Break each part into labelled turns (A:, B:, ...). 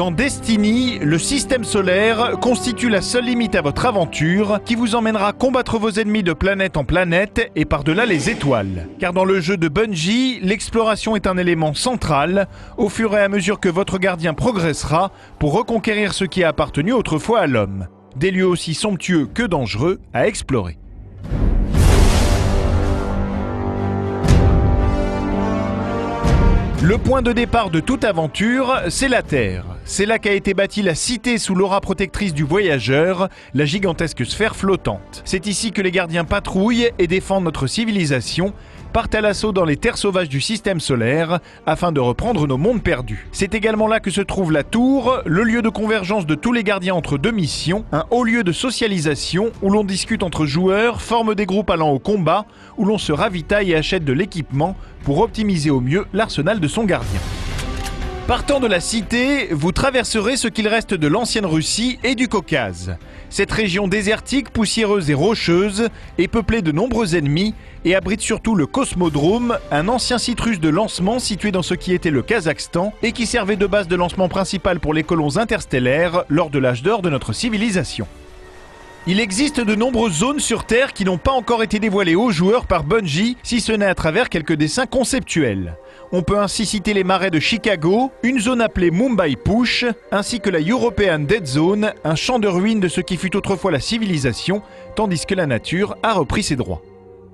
A: Dans Destiny, le système solaire constitue la seule limite à votre aventure qui vous emmènera combattre vos ennemis de planète en planète et par-delà les étoiles. Car dans le jeu de Bungie, l'exploration est un élément central au fur et à mesure que votre gardien progressera pour reconquérir ce qui a appartenu autrefois à l'homme. Des lieux aussi somptueux que dangereux à explorer. Le point de départ de toute aventure, c'est la Terre. C'est là qu'a été bâtie la cité sous l'aura protectrice du voyageur, la gigantesque sphère flottante. C'est ici que les gardiens patrouillent et défendent notre civilisation, partent à l'assaut dans les terres sauvages du système solaire afin de reprendre nos mondes perdus. C'est également là que se trouve la tour, le lieu de convergence de tous les gardiens entre deux missions, un haut lieu de socialisation où l'on discute entre joueurs, forme des groupes allant au combat, où l'on se ravitaille et achète de l'équipement pour optimiser au mieux l'arsenal de son gardien. Partant de la cité, vous traverserez ce qu'il reste de l'ancienne Russie et du Caucase. Cette région désertique, poussiéreuse et rocheuse est peuplée de nombreux ennemis et abrite surtout le Cosmodrome, un ancien site russe de lancement situé dans ce qui était le Kazakhstan et qui servait de base de lancement principal pour les colons interstellaires lors de l'âge d'or de notre civilisation. Il existe de nombreuses zones sur Terre qui n'ont pas encore été dévoilées aux joueurs par Bungie, si ce n'est à travers quelques dessins conceptuels. On peut ainsi citer les marais de Chicago, une zone appelée Mumbai Push, ainsi que la European Dead Zone, un champ de ruines de ce qui fut autrefois la civilisation, tandis que la nature a repris ses droits.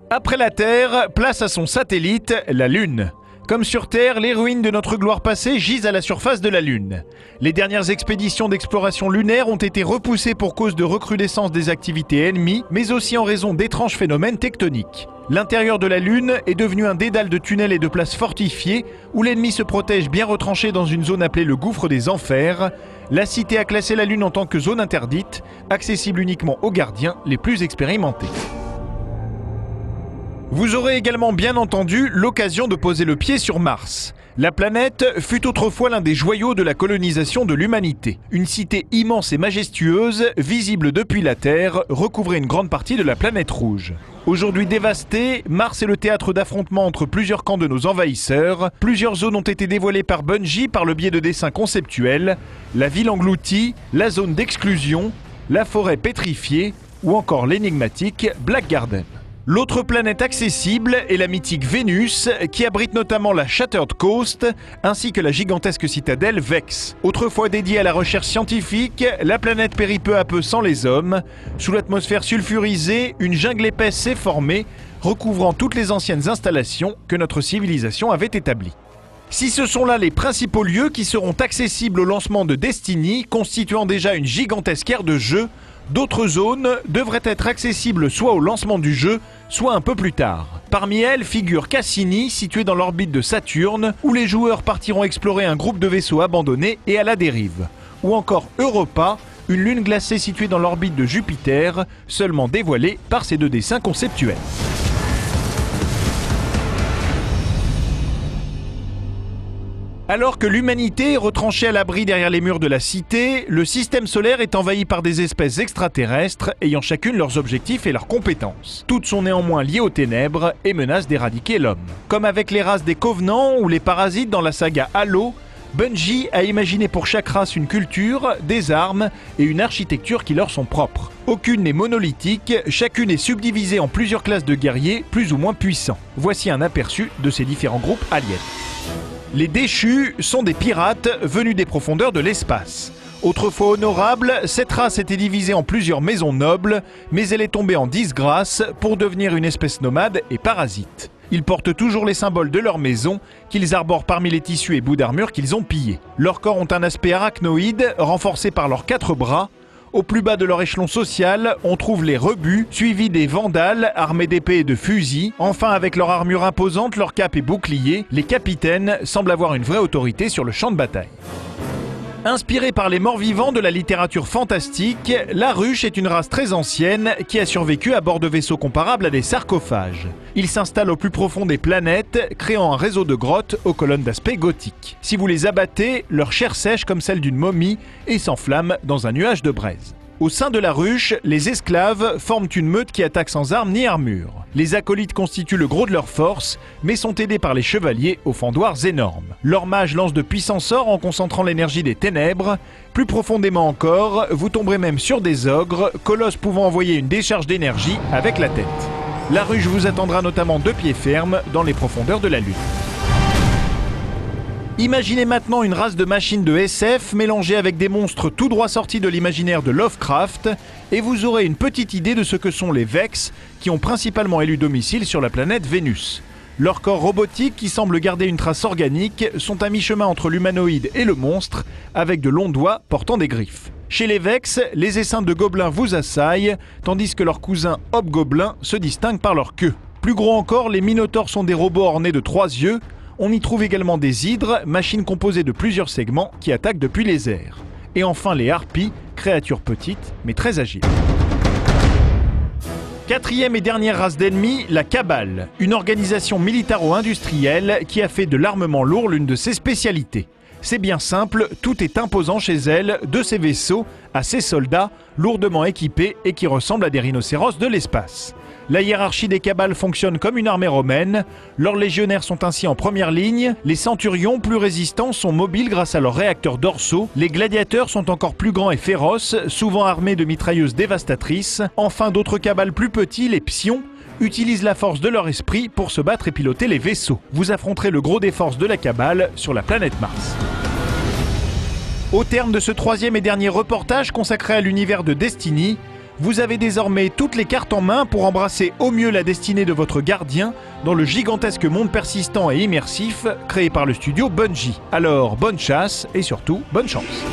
A: Après la Terre, place à son satellite, la Lune. Comme sur Terre, les ruines de notre gloire passée gisent à la surface de la Lune. Les dernières expéditions d'exploration lunaire ont été repoussées pour cause de recrudescence des activités ennemies, mais aussi en raison d'étranges phénomènes tectoniques. L'intérieur de la Lune est devenu un dédale de tunnels et de places fortifiées où l'ennemi se protège bien retranché dans une zone appelée le gouffre des enfers. La cité a classé la Lune en tant que zone interdite, accessible uniquement aux gardiens les plus expérimentés. Vous aurez également bien entendu l'occasion de poser le pied sur Mars. La planète fut autrefois l'un des joyaux de la colonisation de l'humanité. Une cité immense et majestueuse, visible depuis la Terre, recouvrait une grande partie de la planète rouge. Aujourd'hui dévastée, Mars est le théâtre d'affrontements entre plusieurs camps de nos envahisseurs. Plusieurs zones ont été dévoilées par Bungie par le biais de dessins conceptuels. La ville engloutie, la zone d'exclusion, la forêt pétrifiée ou encore l'énigmatique Black Garden. L'autre planète accessible est la mythique Vénus, qui abrite notamment la Shattered Coast, ainsi que la gigantesque citadelle Vex. Autrefois dédiée à la recherche scientifique, la planète périt peu à peu sans les hommes. Sous l'atmosphère sulfurisée, une jungle épaisse s'est formée, recouvrant toutes les anciennes installations que notre civilisation avait établies. Si ce sont là les principaux lieux qui seront accessibles au lancement de Destiny, constituant déjà une gigantesque aire de jeu, d'autres zones devraient être accessibles soit au lancement du jeu, soit un peu plus tard. Parmi elles figure Cassini, situé dans l'orbite de Saturne, où les joueurs partiront explorer un groupe de vaisseaux abandonnés et à la dérive. Ou encore Europa, une lune glacée située dans l'orbite de Jupiter, seulement dévoilée par ces deux dessins conceptuels. Alors que l'humanité est retranchée à l'abri derrière les murs de la cité, le système solaire est envahi par des espèces extraterrestres ayant chacune leurs objectifs et leurs compétences. Toutes sont néanmoins liées aux ténèbres et menacent d'éradiquer l'homme. Comme avec les races des Covenants ou les parasites dans la saga Halo, Bungie a imaginé pour chaque race une culture, des armes et une architecture qui leur sont propres. Aucune n'est monolithique, chacune est subdivisée en plusieurs classes de guerriers plus ou moins puissants. Voici un aperçu de ces différents groupes aliens. Les déchus sont des pirates venus des profondeurs de l'espace. Autrefois honorable, cette race était divisée en plusieurs maisons nobles, mais elle est tombée en disgrâce pour devenir une espèce nomade et parasite. Ils portent toujours les symboles de leur maison, qu'ils arborent parmi les tissus et bouts d'armure qu'ils ont pillés. Leurs corps ont un aspect arachnoïde, renforcé par leurs quatre bras, au plus bas de leur échelon social, on trouve les rebuts, suivis des vandales armés d'épées et de fusils. Enfin, avec leur armure imposante, leur cap et boucliers, les capitaines semblent avoir une vraie autorité sur le champ de bataille. Inspirée par les morts vivants de la littérature fantastique, la ruche est une race très ancienne qui a survécu à bord de vaisseaux comparables à des sarcophages. Ils s'installent au plus profond des planètes, créant un réseau de grottes aux colonnes d'aspect gothique. Si vous les abattez, leur chair sèche comme celle d'une momie et s'enflamme dans un nuage de braise. Au sein de la ruche, les esclaves forment une meute qui attaque sans armes ni armure. Les acolytes constituent le gros de leur force, mais sont aidés par les chevaliers aux fendoirs énormes. Leurs mages lancent de puissants sorts en concentrant l'énergie des ténèbres. Plus profondément encore, vous tomberez même sur des ogres, colosses pouvant envoyer une décharge d'énergie avec la tête. La ruche vous attendra notamment de pied ferme dans les profondeurs de la lune. Imaginez maintenant une race de machines de SF mélangée avec des monstres tout droit sortis de l'imaginaire de Lovecraft, et vous aurez une petite idée de ce que sont les Vex, qui ont principalement élu domicile sur la planète Vénus. Leurs corps robotiques, qui semblent garder une trace organique, sont à mi-chemin entre l'humanoïde et le monstre, avec de longs doigts portant des griffes. Chez les Vex, les essaims de gobelins vous assaillent, tandis que leurs cousins hobgoblins se distinguent par leur queue. Plus gros encore, les Minotaurs sont des robots ornés de trois yeux, on y trouve également des hydres, machines composées de plusieurs segments qui attaquent depuis les airs. Et enfin les harpies, créatures petites mais très agiles. Quatrième et dernière race d'ennemis, la Cabale, une organisation militaro-industrielle qui a fait de l'armement lourd l'une de ses spécialités. C'est bien simple, tout est imposant chez elle, de ses vaisseaux à ses soldats, lourdement équipés et qui ressemblent à des rhinocéros de l'espace. La hiérarchie des cabales fonctionne comme une armée romaine. Leurs légionnaires sont ainsi en première ligne. Les centurions, plus résistants, sont mobiles grâce à leurs réacteurs dorsaux. Les gladiateurs sont encore plus grands et féroces, souvent armés de mitrailleuses dévastatrices. Enfin, d'autres cabales plus petits, les psions, utilisent la force de leur esprit pour se battre et piloter les vaisseaux. Vous affronterez le gros des forces de la cabale sur la planète Mars. Au terme de ce troisième et dernier reportage consacré à l'univers de Destiny, vous avez désormais toutes les cartes en main pour embrasser au mieux la destinée de votre gardien dans le gigantesque monde persistant et immersif créé par le studio Bungie. Alors bonne chasse et surtout bonne chance.